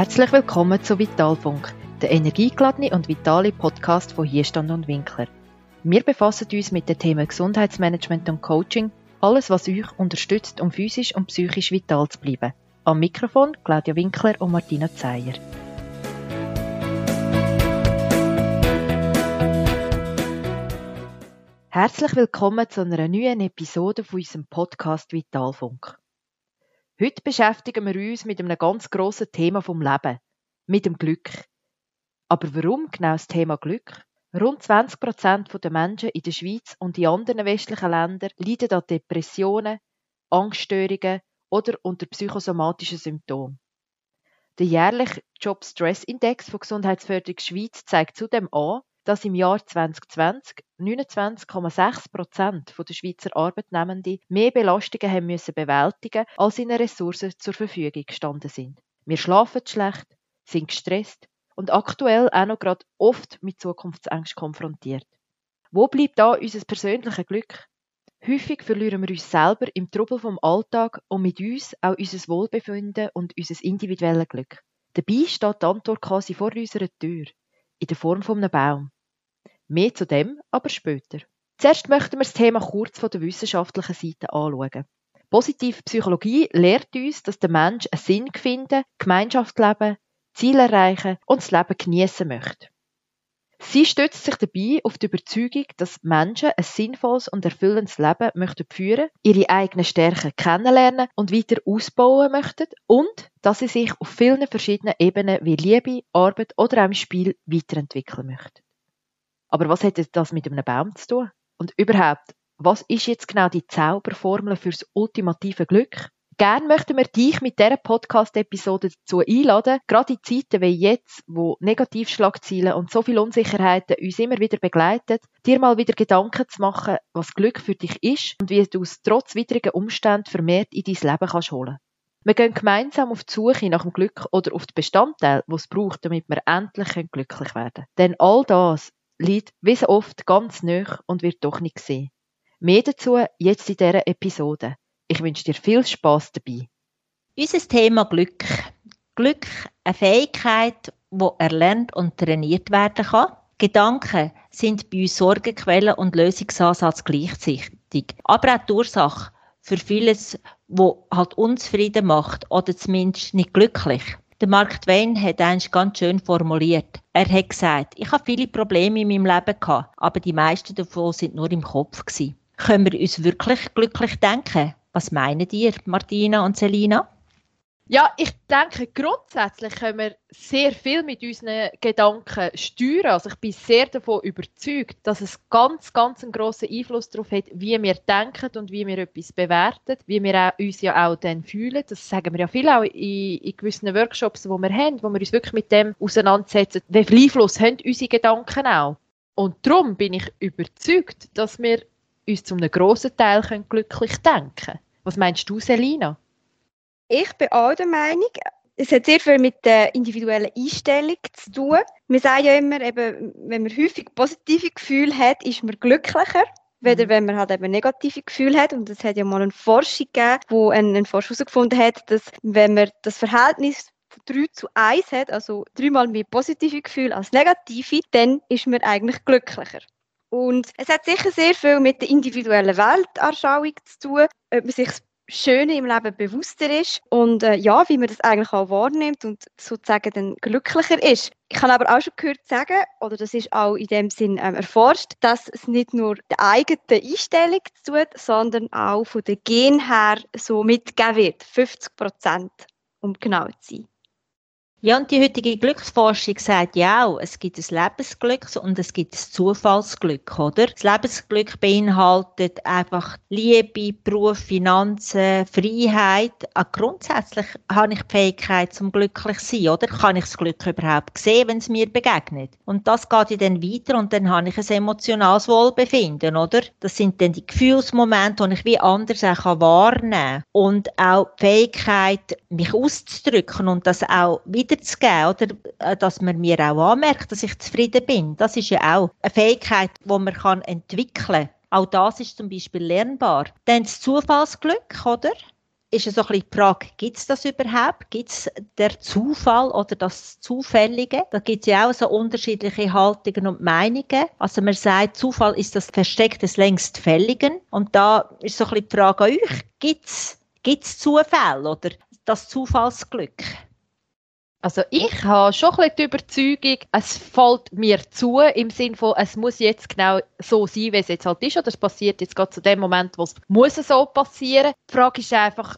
Herzlich willkommen zu Vitalfunk, der energiegeladene und vitale Podcast von Hierstand und Winkler. Wir befassen uns mit den Themen Gesundheitsmanagement und Coaching, alles was euch unterstützt, um physisch und psychisch vital zu bleiben. Am Mikrofon Claudia Winkler und Martina Zeyer. Herzlich willkommen zu einer neuen Episode von unserem Podcast Vitalfunk. Heute beschäftigen wir uns mit einem ganz grossen Thema vom Leben, mit dem Glück. Aber warum genau das Thema Glück? Rund 20 Prozent der Menschen in der Schweiz und in anderen westlichen Ländern leiden an Depressionen, Angststörungen oder unter psychosomatischen Symptomen. Der jährliche Job Stress Index von Gesundheitsförderung Schweiz zeigt zudem an, dass im Jahr 2020 29,6 Prozent der Schweizer Arbeitnehmenden mehr Belastungen haben müssen bewältigen, als ihnen Ressourcen zur Verfügung gestanden sind. Wir schlafen schlecht, sind gestresst und aktuell auch noch gerade oft mit Zukunftsängst konfrontiert. Wo bleibt da unser persönliches Glück? Häufig verlieren wir uns selber im Trubel vom Alltag und mit uns auch unser Wohlbefinden und unser individuelles Glück. Dabei steht die Antwort quasi vor unserer Tür in der Form von einem Baum. Mehr zu dem aber später. Zuerst möchten wir das Thema kurz von der wissenschaftlichen Seite anschauen. Positive Psychologie lehrt uns, dass der Mensch einen Sinn finden, Gemeinschaft leben, Ziele erreichen und das Leben genießen möchte. Sie stützt sich dabei auf die Überzeugung, dass Menschen ein sinnvolles und erfüllendes Leben möchten führen, ihre eigenen Stärken kennenlernen und weiter ausbauen möchten und dass sie sich auf vielen verschiedenen Ebenen wie Liebe, Arbeit oder auch im Spiel weiterentwickeln möchten. Aber was hat das mit einem Baum zu tun? Und überhaupt, was ist jetzt genau die Zauberformel fürs ultimative Glück? Gern möchten wir dich mit dieser Podcast-Episode dazu einladen, gerade in Zeiten wie jetzt, wo Negativschlagziele und so viele Unsicherheiten uns immer wieder begleiten, dir mal wieder Gedanken zu machen, was Glück für dich ist und wie du es trotz widrigen Umständen vermehrt in dein Leben kannst holen. Wir gehen gemeinsam auf die Suche nach dem Glück oder auf die Bestandteile, die es braucht, damit wir endlich glücklich werden können. Denn all das liegt wie so oft ganz nah und wird doch nicht gesehen. Mehr dazu jetzt in dieser Episode. Ich wünsche dir viel Spaß dabei. Unser Thema Glück. Glück, eine Fähigkeit, die erlernt und trainiert werden kann. Gedanken sind bei uns Sorgenquellen und Lösungsansatz gleichzeitig. Aber auch die Ursache für vieles, wo halt unzufrieden macht oder zumindest nicht glücklich. Der Mark Twain hat eins ganz schön formuliert. Er hat gesagt, ich habe viele Probleme in meinem Leben gehabt, aber die meisten davon sind nur im Kopf gewesen. Können wir uns wirklich glücklich denken? Was meinen ihr, Martina und Selina? Ja, ich denke, grundsätzlich können wir sehr viel mit unseren Gedanken steuern. Also ich bin sehr davon überzeugt, dass es ganz, ganz einen grossen Einfluss darauf hat, wie wir denken und wie wir etwas bewerten, wie wir uns ja auch dann fühlen. Das sagen wir ja viel auch in, in gewissen Workshops, die wir haben, wo wir uns wirklich mit dem auseinandersetzen. Viel Einfluss haben unsere Gedanken auch? Und darum bin ich überzeugt, dass wir uns zu einem grossen Teil glücklich denken können. Was meinst du, Selina? Ich bin auch der Meinung, es hat sehr viel mit der individuellen Einstellung zu tun. Wir sagen ja immer, eben, wenn man häufig positive Gefühle hat, ist man glücklicher. Weder mhm. wenn man halt eben negative Gefühle hat. Und es hat ja mal eine Forschung gegeben, wo ein, ein Forscher herausgefunden hat, dass wenn man das Verhältnis 3 zu 1 hat, also dreimal mehr positive Gefühle als negative, dann ist man eigentlich glücklicher. Und es hat sicher sehr viel mit der individuellen Weltanschauung zu tun, ob man sich das Schöne im Leben bewusster ist und äh, ja, wie man das eigentlich auch wahrnimmt und sozusagen dann glücklicher ist. Ich habe aber auch schon gehört sagen, oder das ist auch in dem Sinn ähm, erforscht, dass es nicht nur der eigenen Einstellung tut, sondern auch von den Gen her so mitgegeben wird. 50 Prozent, um genau zu sein. Ja, und die heutige Glücksforschung sagt ja auch, es gibt ein Lebensglück und es gibt ein Zufallsglück, oder? Das Lebensglück beinhaltet einfach Liebe, Beruf, Finanzen, Freiheit. Auch grundsätzlich habe ich die Fähigkeit zum glücklich sein, oder? Kann ich das Glück überhaupt sehen, wenn es mir begegnet? Und das geht dann weiter und dann habe ich ein emotionales Wohlbefinden, oder? Das sind dann die Gefühlsmomente, die ich wie anders auch wahrnehmen kann. Und auch die Fähigkeit, mich auszudrücken und das auch wieder weiterzugeben, oder äh, dass man mir auch anmerkt, dass ich zufrieden bin. Das ist ja auch eine Fähigkeit, die man kann entwickeln kann. Auch das ist zum Beispiel lernbar. Dann das Zufallsglück, oder? ist es so ein bisschen die Frage, gibt es das überhaupt? Gibt es der Zufall oder das Zufällige? Da gibt es ja auch so unterschiedliche Haltungen und Meinungen. Also man sagt, Zufall ist das Versteck des längst Fälligen. Und da ist so ein bisschen die Frage an euch, gibt es Zufälle oder das Zufallsglück? Also ich habe schon ein die Überzeugung, es fällt mir zu, im Sinne von, es muss jetzt genau so sein, wie es jetzt halt ist, oder es passiert jetzt gerade zu dem Moment, wo es muss so passieren. Die Frage ist einfach,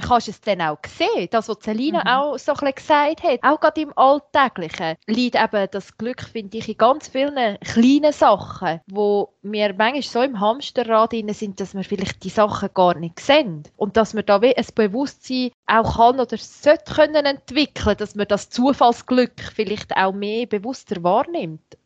kannst du es dann auch sehen, das, was Selina mhm. auch so ein gesagt hat, auch gerade im Alltäglichen, liegt eben das Glück, finde ich, in ganz vielen kleinen Sachen, wo wir manchmal so im Hamsterrad drin sind, dass wir vielleicht die Sachen gar nicht sehen und dass man da ein Bewusstsein auch kann oder sollte können entwickeln, dass man das Zufallsglück vielleicht auch mehr bewusster wahrnimmt.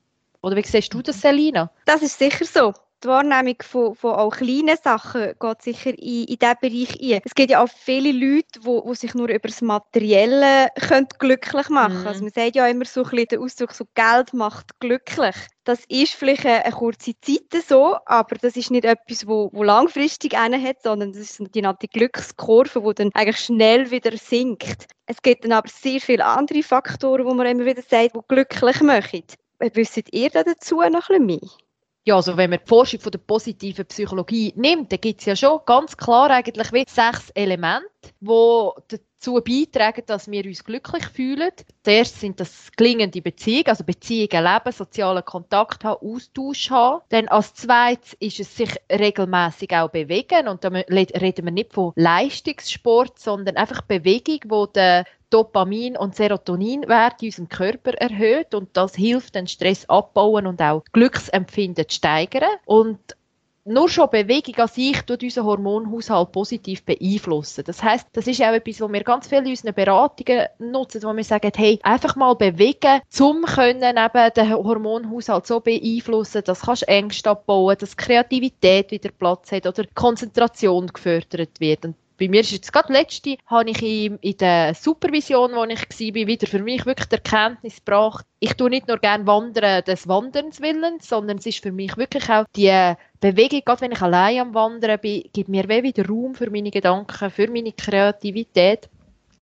Oder wie siehst du das, Selina? Das ist sicher so die Wahrnehmung von, von auch kleinen Sachen geht sicher in, in diesen Bereich ein. Es gibt ja auch viele Leute, die, die sich nur über das Materielle können glücklich machen können. Mhm. Also man sagt ja immer so ein bisschen den Ausdruck, so Geld macht glücklich. Das ist vielleicht eine, eine kurze Zeit so, aber das ist nicht etwas, wo, wo langfristig hat, sondern das ist eine genannte Glückskurve, die dann eigentlich schnell wieder sinkt. Es gibt dann aber sehr viele andere Faktoren, wo man immer wieder sagt, die glücklich machen. Wisst ihr dazu noch ein bisschen mehr? Ja, also wenn man die Forschung von der positiven Psychologie nimmt, dann gibt es ja schon ganz klar eigentlich wie sechs Elemente, die dazu beitragen, dass wir uns glücklich fühlen. Zuerst sind das gelingende Beziehungen, also Beziehungen leben, sozialen Kontakt haben, Austausch haben. Dann als zweites ist es sich regelmäßig auch bewegen und da reden wir nicht von Leistungssport, sondern einfach Bewegung, wo der Dopamin- und Serotoninwerte in unserem Körper erhöht und das hilft, den Stress abbauen und auch Glücksempfinden zu steigern. Und nur schon Bewegung an sich tut unseren Hormonhaushalt positiv beeinflussen. Das heißt, das ist auch etwas, was wir ganz viel in unseren Beratungen nutzen, wo wir sagen, hey, einfach mal bewegen, zum können eben den Hormonhaushalt so beeinflussen, dass kannst Ängste abbauen, dass Kreativität wieder Platz hat oder Konzentration gefördert wird. Und bei mir ist jetzt gerade letzte, habe ich in, in der Supervision, wo ich war, wieder für mich wirklich die Erkenntnis gebracht, ich tue nicht nur gerne Wandern des Wanderns willens, sondern es ist für mich wirklich auch die Bewegung, gerade wenn ich allein am Wandern bin, gibt mir wieder Raum für meine Gedanken, für meine Kreativität.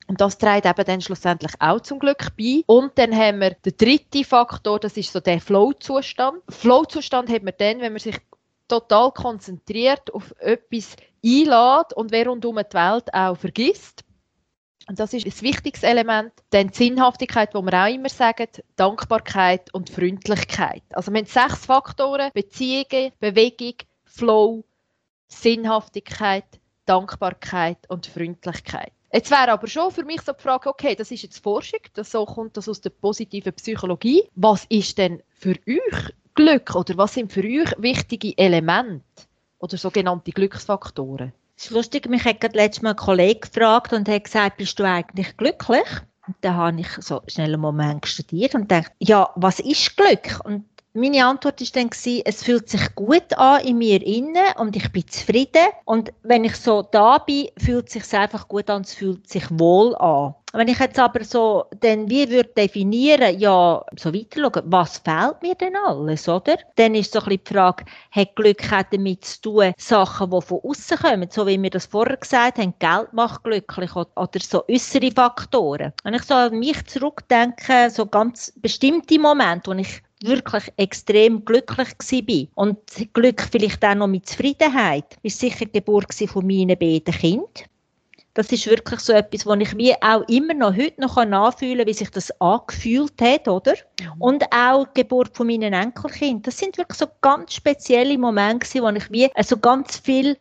Und das trägt eben dann schlussendlich auch zum Glück bei. Und dann haben wir den dritten Faktor, das ist so der Flow-Zustand. Flow-Zustand hat man dann, wenn man sich total konzentriert auf etwas einlädt und wer rundum die Welt auch vergisst. Und das ist ein wichtiges Element. Dann die Sinnhaftigkeit, wo wir auch immer sagen, Dankbarkeit und Freundlichkeit. Also wir haben sechs Faktoren, Beziehungen, Bewegung, Flow, Sinnhaftigkeit, Dankbarkeit und Freundlichkeit. Jetzt wäre aber schon für mich so die Frage, okay, das ist jetzt Forschung, das so kommt das aus der positiven Psychologie. Was ist denn für euch Glück oder was sind für euch wichtige Elemente oder sogenannte Glücksfaktoren? Es ist lustig, mich hat gerade letztes Mal ein Kollege gefragt und hat gesagt, bist du eigentlich glücklich? Und dann habe ich so schnell einen Moment studiert und dachte, ja, was ist Glück? Und meine Antwort ist dann es fühlt sich gut an in mir innen und ich bin zufrieden. Und wenn ich so da bin, fühlt es sich einfach gut an, es fühlt sich wohl an. Wenn ich jetzt aber so dann wie würde definieren, ja, so weiter schauen, was fehlt mir denn alles, oder? Dann ist so ein bisschen die Frage, hat Glück auch damit zu tun, Sachen, die von außen kommen, so wie wir das vorher gesagt haben, Geld macht glücklich oder so äußere Faktoren. Wenn ich so an mich zurückdenke, so ganz bestimmte Momente, wo ich wirklich extrem glücklich war. Und Glück vielleicht auch noch mit Zufriedenheit. Ist sicher die Geburt von meinen beiden Kindern. Das ist wirklich so etwas, wo ich wie auch immer noch heute noch nachfühlen kann, wie sich das angefühlt hat, oder? Mhm. Und auch die Geburt von meinen Enkelkindern. Das sind wirklich so ganz spezielle Momente, wo ich wie also ganz viel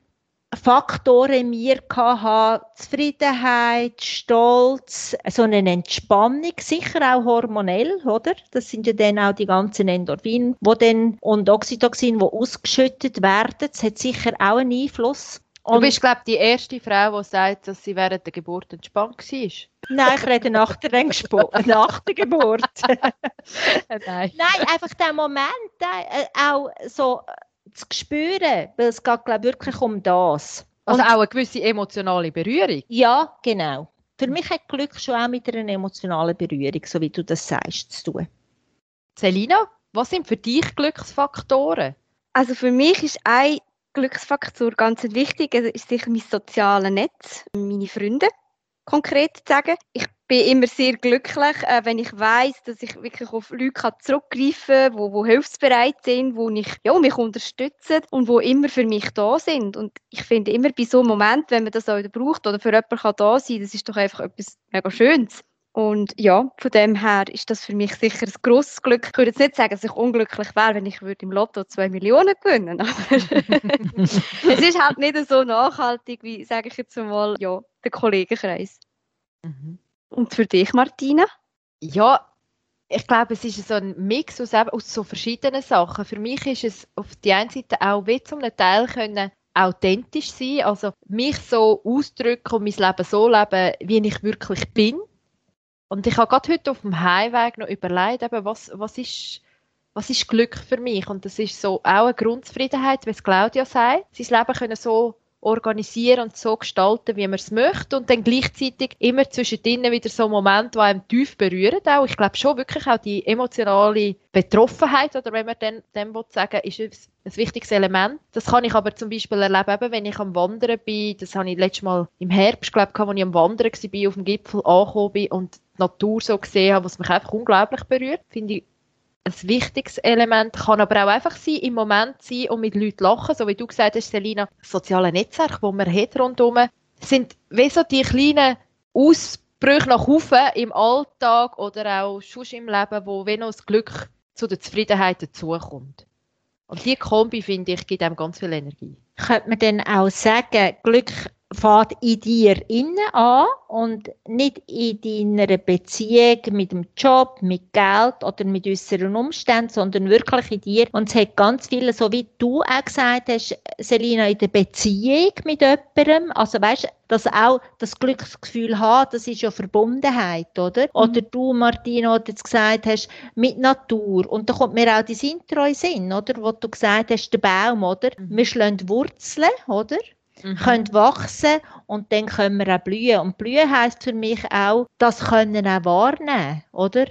Faktoren in mir hatte, Zufriedenheit, Stolz, so eine Entspannung, sicher auch hormonell, oder? Das sind ja dann auch die ganzen Endorphine, wo dann, und Oxytocin, die ausgeschüttet werden. Das hat sicher auch einen Einfluss. Und du bist, glaube ich, die erste Frau, die sagt, dass sie während der Geburt entspannt war. Nein, ich rede nach der, nach der Geburt. Nein. Nein, einfach der Moment, äh, auch so zu spüren, weil es geht glaube wirklich um das. Also Und, auch eine gewisse emotionale Berührung? Ja, genau. Für mich hat Glück schon auch mit einer emotionalen Berührung, so wie du das sagst, zu tun. Selina, was sind für dich Glücksfaktoren? Also für mich ist ein Glücksfaktor ganz wichtig. Es ist sicher mein soziales Netz, meine Freunde konkret zu sagen. Ich bin immer sehr glücklich, äh, wenn ich weiß, dass ich wirklich auf Leute zurückgreifen kann, wo hilfsbereit sind, wo ich, ja, mich unterstützen und wo immer für mich da sind. Und ich finde immer bei so einem Moment, wenn man das auch braucht oder für jemanden kann da sein, das ist doch einfach etwas mega Schönes. Und ja, von dem her ist das für mich sicher ein grosses Glück. Ich würde jetzt nicht sagen, dass ich unglücklich wäre, wenn ich würde im Lotto zwei Millionen gewinnen aber es ist halt nicht so nachhaltig, wie, sage ich jetzt mal, ja, der Kollegenkreis. Mhm. Und für dich, Martina? Ja, ich glaube, es ist so ein Mix aus, aus so verschiedenen Sachen. Für mich ist es auf die einen Seite auch wie zum Teil können authentisch sein, also mich so ausdrücken und mein Leben so leben, wie ich wirklich bin und ich habe gerade heute auf dem Heimweg noch überlegt, eben, was, was, ist, was ist Glück für mich? Und das ist so auch eine Grundzufriedenheit, wie es Claudia sagt. Sein Leben können so organisieren und so gestalten, wie man es möchte und dann gleichzeitig immer zwischendrin wieder so Momente, die einem tief berühren auch. Ich glaube schon wirklich auch die emotionale Betroffenheit oder wenn man dann dem sagen ist ein wichtiges Element. Das kann ich aber zum Beispiel erleben, wenn ich am Wandern bin. Das habe ich letztes Mal im Herbst, glaube ich, als ich am Wandern war, auf dem Gipfel angekommen bin und die Natur so gesehen habe, was mich einfach unglaublich berührt. Finde ich ein wichtiges Element, kann aber auch einfach sein, im Moment sein und mit Leuten lachen, so wie du gesagt hast, Selina, soziale Netzwerke, die man hat rundherum, sind wie so die kleinen Ausbrüche nach oben im Alltag oder auch schon im Leben, wo wenn das Glück zu der Zufriedenheit dazukommt. Und diese Kombi, finde ich, gibt einem ganz viel Energie. Könnte man dann auch sagen, Glück fährt in dir innen an und nicht in deiner Beziehung mit dem Job, mit Geld oder mit äußeren Umständen, sondern wirklich in dir. Und es hat ganz viele, so wie du auch gesagt hast, Selina, in der Beziehung mit jemandem, also weißt, dass auch das Glücksgefühl hat, das ist ja Verbundenheit, oder? Mhm. Oder du, Martina, die jetzt gesagt hast, mit Natur. Und da kommt mir auch das Intro in Sinn, oder? Wo du gesagt hast, der Baum, oder? Mhm. Wir schlagen Wurzeln, oder? Mhm. können wachsen und dann können wir auch blühen. Und blühen heisst für mich auch, das können auch wahrnehmen, oder?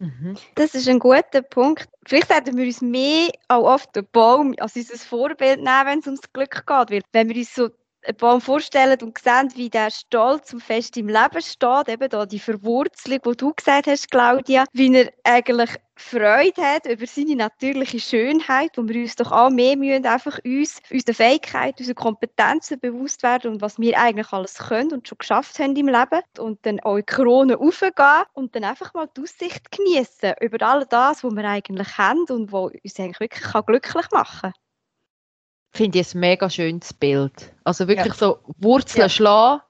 Mhm. Das ist ein guter Punkt. Vielleicht sollten wir uns mehr auch oft den Baum als unser Vorbild nehmen, wenn es ums Glück geht. Weil wenn wir uns so einen Baum vorstellen und sehen, wie der stolz und fest im Leben steht, eben da die Verwurzelung, die du gesagt hast, Claudia, wie er eigentlich Freude hat über seine natürliche Schönheit, wo wir uns doch auch mehr müssen, einfach uns, unsere Fähigkeit, unsere Kompetenzen bewusst werden und was wir eigentlich alles können und schon geschafft haben im Leben und dann auch in die Krone raufgehen und dann einfach mal die Aussicht genießen über all das, was wir eigentlich haben und was uns eigentlich wirklich glücklich machen kann finde ich ein mega schönes Bild. Also wirklich ja. so Wurzeln ja. schlagen,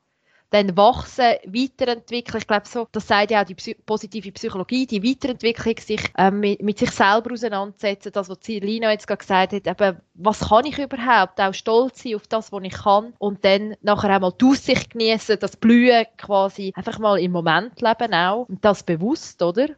dann wachsen, weiterentwickeln. Ich glaube, so, das sagt ja auch die Psy positive Psychologie, die Weiterentwicklung, sich ähm, mit, mit, sich selber auseinandersetzen. Das, was Lina jetzt gerade gesagt hat, eben, was kann ich überhaupt? Auch stolz sein auf das, was ich kann. Und dann nachher einmal die Aussicht genießen, das Blühen quasi einfach mal im Moment leben auch. Und das bewusst, oder?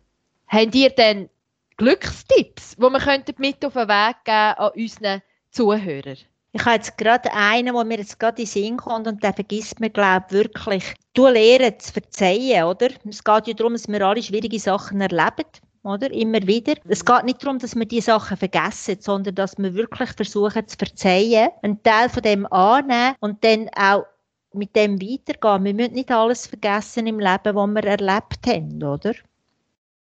Habt ihr denn Glückstipps, die wir mit auf den Weg geben an unseren Zuhörer? Ich habe jetzt gerade einen, der mir jetzt gerade in den Sinn kommt und der vergisst mir, glaube ich, wirklich. Du lernst zu verzeihen, oder? Es geht ja darum, dass wir alle schwierige Sachen erleben, oder? Immer wieder. Es geht nicht darum, dass wir die Sachen vergessen, sondern dass wir wirklich versuchen zu verzeihen, einen Teil von dem annehmen und dann auch mit dem weitergehen. Wir müssen nicht alles vergessen im Leben, was wir erlebt haben, oder?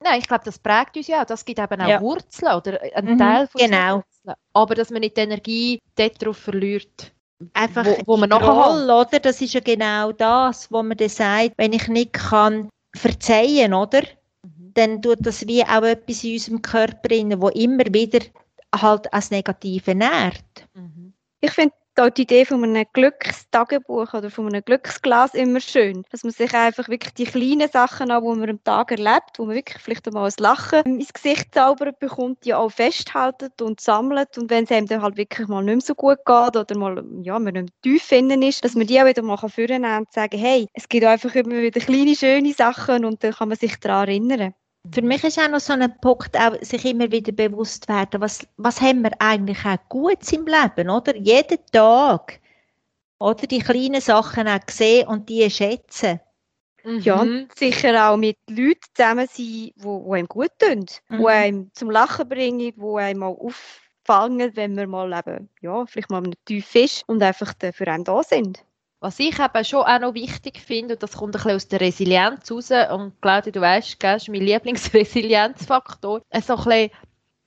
Nein, ich glaube, das prägt uns ja. Das gibt eben auch ja. Wurzeln oder einen mhm, Teil von genau. Wurzeln. Aber dass man nicht die Energie darauf verliert, Einfach wo, wo man Roll, oder? Das ist ja genau das, wo man dann sagt, wenn ich nicht kann verzeihen, oder? Mhm. Dann tut das wie auch etwas in unserem Körper rein, wo immer wieder halt als Negative nährt. Mhm. Ich finde da die Idee von einem Glückstagebuch oder von einem Glücksglas immer schön. Dass man sich einfach wirklich die kleinen Sachen an, die man am Tag erlebt, wo man wirklich vielleicht einmal ein Lachen ins Gesicht zaubert bekommt, die auch festhaltet und sammelt. Und wenn es einem dann halt wirklich mal nicht mehr so gut geht oder mal, ja, man nicht tief finden ist, dass man die auch wieder mal vornehmen und sagen, hey, es gibt einfach immer wieder kleine, schöne Sachen und dann kann man sich daran erinnern. Für mich ist auch noch so ein Punkt, auch sich immer wieder bewusst werden, was, was haben wir eigentlich auch Gutes im Leben, oder? Jeden Tag, oder? Die kleinen Sachen auch sehen und die schätzen. Mhm. Ja, sicher auch mit Leuten zusammen sein, die, die einem gut tun, mhm. die einem zum Lachen bringen, die einem auch auf, fangen, wenn wir mal eben, ja, vielleicht mal einem Tief ist und einfach für einen da sind. Was ich eben schon auch noch wichtig finde, und das kommt ein bisschen aus der Resilienz raus, und Claudia, du weißt, das ist mein Lieblingsresilienzfaktor, so ein bisschen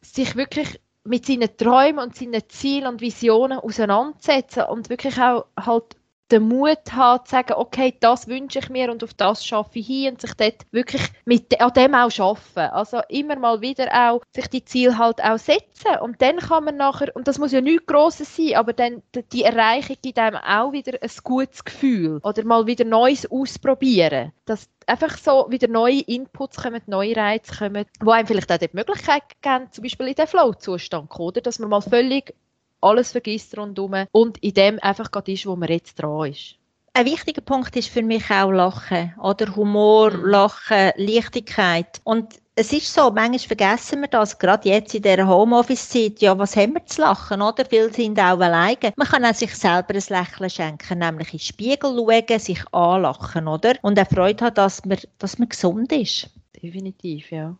sich wirklich mit seinen Träumen und seinen Zielen und Visionen auseinandersetzen und wirklich auch halt den Mut haben, zu sagen, okay, das wünsche ich mir und auf das schaffe ich hin und sich dort wirklich mit, an dem auch schaffen. Also immer mal wieder auch sich die Ziele halt auch setzen und dann kann man nachher, und das muss ja nichts Grosses sein, aber dann die Erreichung gibt einem auch wieder ein gutes Gefühl oder mal wieder Neues ausprobieren. Dass einfach so wieder neue Inputs kommen, neue Reize kommen, wo einem vielleicht auch die Möglichkeit geben, zum Beispiel in den Flow-Zustand zu kommen, dass man mal völlig alles vergisst rundherum und in dem einfach gerade ist, wo man jetzt dran ist. Ein wichtiger Punkt ist für mich auch Lachen, oder Humor, mhm. Lachen, Leichtigkeit. Und es ist so, manchmal vergessen wir das, gerade jetzt in dieser Homeoffice-Zeit, ja, was haben wir zu lachen, oder? Viele sind auch alleine. Man kann auch sich selber ein Lächeln schenken, nämlich in den Spiegel schauen, sich anlachen, oder? Und auch Freude haben, dass man, dass man gesund ist. Definitiv, ja.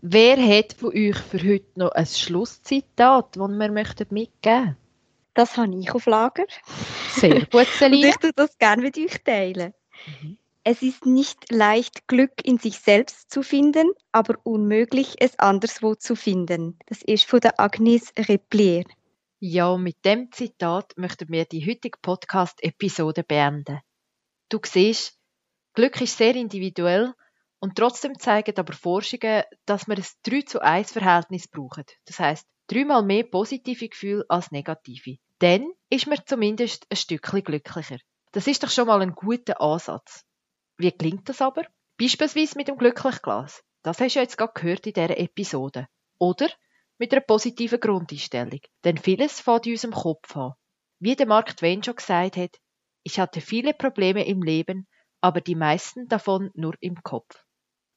Wer hat von euch für heute noch ein Schlusszitat, das wir möchten mitgeben Das habe ich auf Lager. Sehr gut, Celine. Und ich würde das gerne mit euch teilen. Mhm. Es ist nicht leicht, Glück in sich selbst zu finden, aber unmöglich, es anderswo zu finden. Das ist von der Agnes Replier. Ja, mit dem Zitat möchten wir die heutige Podcast-Episode beenden. Du siehst, Glück ist sehr individuell und trotzdem zeigen aber Forschungen, dass wir ein 3 zu 1 Verhältnis brauchen. Das heißt, dreimal mehr positive Gefühle als negative. Dann ist man zumindest ein Stückchen glücklicher. Das ist doch schon mal ein guter Ansatz. Wie klingt das aber? Beispielsweise mit dem Glücklichglas. Das hast du jetzt gerade gehört in dieser Episode. Oder mit einer positiven Grundeinstellung. Denn vieles fängt in unserem Kopf an. Wie der Mark Twain schon gesagt hat, ich hatte viele Probleme im Leben, aber die meisten davon nur im Kopf.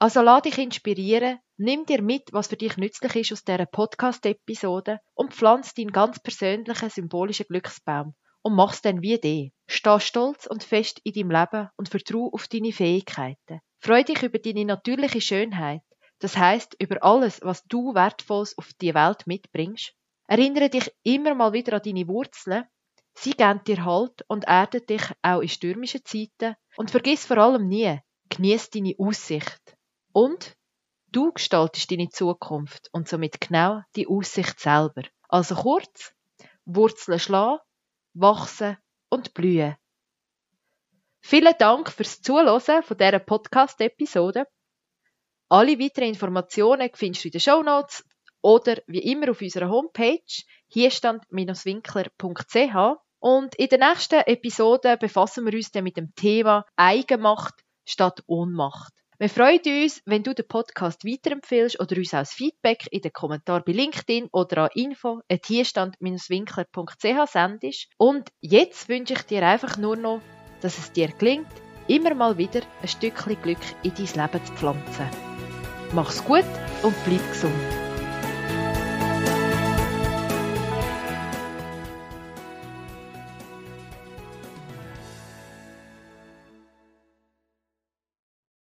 Also lass dich inspirieren, nimm dir mit, was für dich nützlich ist aus dieser Podcast-Episode und pflanz deinen ganz persönlichen symbolischen Glücksbaum und mach's dann wie die. Steh stolz und fest in deinem Leben und vertrau auf deine Fähigkeiten. Freu dich über deine natürliche Schönheit, das heißt über alles, was du wertvolles auf die Welt mitbringst. Erinnere dich immer mal wieder an deine Wurzeln. Sie geben dir Halt und erden dich auch in stürmischen Zeiten. Und vergiss vor allem nie, genieß deine Aussicht. Und du gestaltest deine Zukunft und somit genau die Aussicht selber. Also kurz, Wurzeln schlagen, wachsen und blühen. Vielen Dank fürs Zuhören von dieser Podcast-Episode. Alle weiteren Informationen findest du in den Show Notes oder wie immer auf unserer Homepage hierstand-winkler.ch. Und in der nächsten Episode befassen wir uns dann mit dem Thema Eigenmacht statt Ohnmacht. Wir freuen uns, wenn du den Podcast weiterempfehlst oder uns als Feedback in den Kommentaren bei LinkedIn oder an info.hierstand-winkler.ch sendest. Und jetzt wünsche ich dir einfach nur noch, dass es dir gelingt, immer mal wieder ein Stückchen Glück in dein Leben zu pflanzen. Mach's gut und bleib gesund.